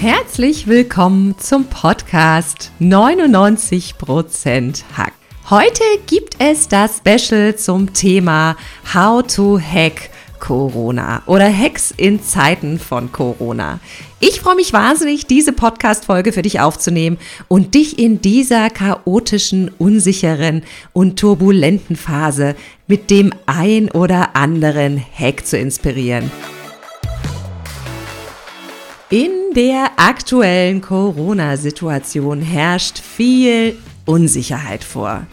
Herzlich willkommen zum Podcast 99% Hack. Heute gibt es das Special zum Thema How to Hack Corona oder Hacks in Zeiten von Corona. Ich freue mich wahnsinnig, diese Podcast-Folge für dich aufzunehmen und dich in dieser chaotischen, unsicheren und turbulenten Phase mit dem ein oder anderen Hack zu inspirieren. In der aktuellen Corona-Situation herrscht viel Unsicherheit vor.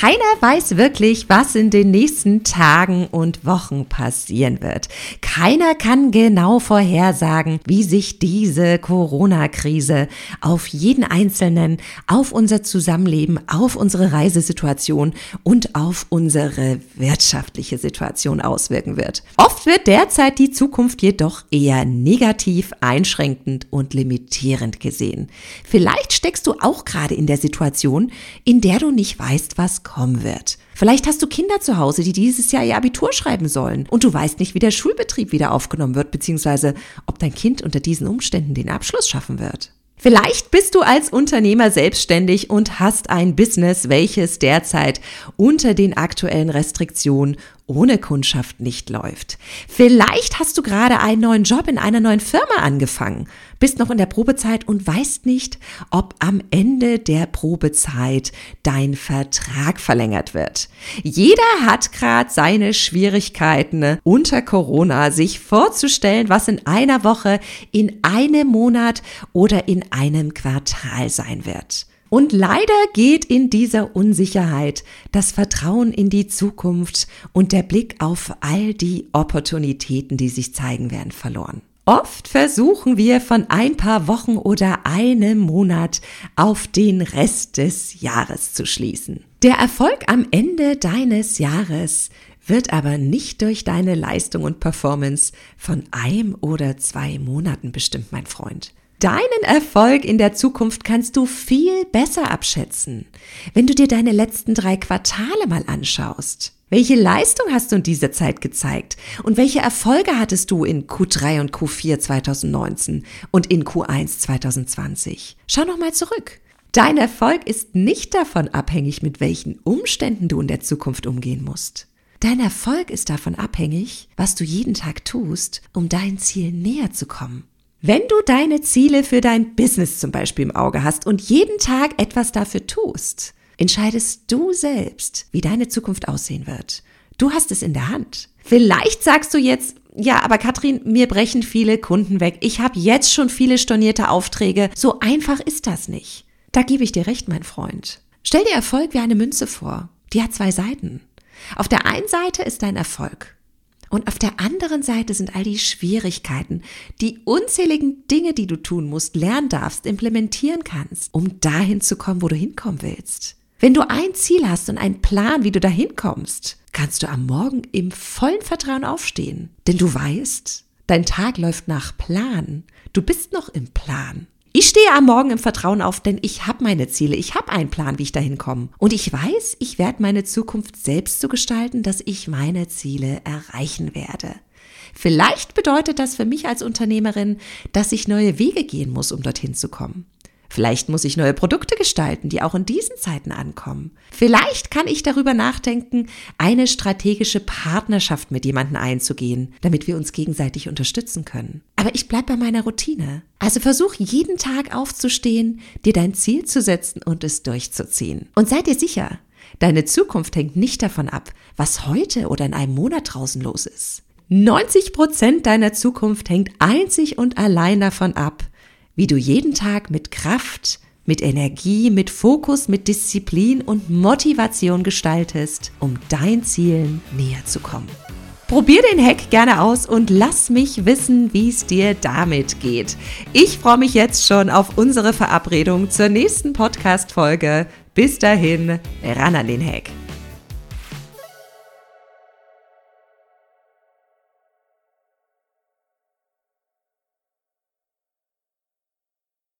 Keiner weiß wirklich, was in den nächsten Tagen und Wochen passieren wird. Keiner kann genau vorhersagen, wie sich diese Corona-Krise auf jeden Einzelnen, auf unser Zusammenleben, auf unsere Reisesituation und auf unsere wirtschaftliche Situation auswirken wird. Oft wird derzeit die Zukunft jedoch eher negativ, einschränkend und limitierend gesehen. Vielleicht steckst du auch gerade in der Situation, in der du nicht weißt, was kommen wird. Vielleicht hast du Kinder zu Hause, die dieses Jahr ihr Abitur schreiben sollen und du weißt nicht, wie der Schulbetrieb wieder aufgenommen wird, beziehungsweise ob dein Kind unter diesen Umständen den Abschluss schaffen wird. Vielleicht bist du als Unternehmer selbstständig und hast ein Business, welches derzeit unter den aktuellen Restriktionen ohne Kundschaft nicht läuft. Vielleicht hast du gerade einen neuen Job in einer neuen Firma angefangen, bist noch in der Probezeit und weißt nicht, ob am Ende der Probezeit dein Vertrag verlängert wird. Jeder hat gerade seine Schwierigkeiten unter Corona, sich vorzustellen, was in einer Woche, in einem Monat oder in einem Quartal sein wird. Und leider geht in dieser Unsicherheit das Vertrauen in die Zukunft und der Blick auf all die Opportunitäten, die sich zeigen werden, verloren. Oft versuchen wir von ein paar Wochen oder einem Monat auf den Rest des Jahres zu schließen. Der Erfolg am Ende deines Jahres wird aber nicht durch deine Leistung und Performance von einem oder zwei Monaten bestimmt, mein Freund. Deinen Erfolg in der Zukunft kannst du viel besser abschätzen, wenn du dir deine letzten drei Quartale mal anschaust. Welche Leistung hast du in dieser Zeit gezeigt? Und welche Erfolge hattest du in Q3 und Q4 2019 und in Q1 2020? Schau noch mal zurück. Dein Erfolg ist nicht davon abhängig, mit welchen Umständen du in der Zukunft umgehen musst. Dein Erfolg ist davon abhängig, was du jeden Tag tust, um dein Ziel näher zu kommen. Wenn du deine Ziele für dein Business zum Beispiel im Auge hast und jeden Tag etwas dafür tust, entscheidest du selbst, wie deine Zukunft aussehen wird. Du hast es in der Hand. Vielleicht sagst du jetzt, ja, aber Katrin, mir brechen viele Kunden weg. Ich habe jetzt schon viele stornierte Aufträge. So einfach ist das nicht. Da gebe ich dir recht, mein Freund. Stell dir Erfolg wie eine Münze vor. Die hat zwei Seiten. Auf der einen Seite ist dein Erfolg. Und auf der anderen Seite sind all die Schwierigkeiten, die unzähligen Dinge, die du tun musst, lernen darfst, implementieren kannst, um dahin zu kommen, wo du hinkommen willst. Wenn du ein Ziel hast und einen Plan, wie du dahin kommst, kannst du am Morgen im vollen Vertrauen aufstehen. Denn du weißt, dein Tag läuft nach Plan. Du bist noch im Plan. Ich stehe am Morgen im Vertrauen auf, denn ich habe meine Ziele, ich habe einen Plan, wie ich dahin komme. Und ich weiß, ich werde meine Zukunft selbst so gestalten, dass ich meine Ziele erreichen werde. Vielleicht bedeutet das für mich als Unternehmerin, dass ich neue Wege gehen muss, um dorthin zu kommen. Vielleicht muss ich neue Produkte gestalten, die auch in diesen Zeiten ankommen. Vielleicht kann ich darüber nachdenken, eine strategische Partnerschaft mit jemandem einzugehen, damit wir uns gegenseitig unterstützen können. Aber ich bleibe bei meiner Routine. Also versuch jeden Tag aufzustehen, dir dein Ziel zu setzen und es durchzuziehen. Und sei dir sicher, deine Zukunft hängt nicht davon ab, was heute oder in einem Monat draußen los ist. 90 Prozent deiner Zukunft hängt einzig und allein davon ab, wie du jeden Tag mit Kraft, mit Energie, mit Fokus, mit Disziplin und Motivation gestaltest, um dein Zielen näher zu kommen. Probier den Hack gerne aus und lass mich wissen, wie es dir damit geht. Ich freue mich jetzt schon auf unsere Verabredung zur nächsten Podcast-Folge. Bis dahin, ran an den Hack.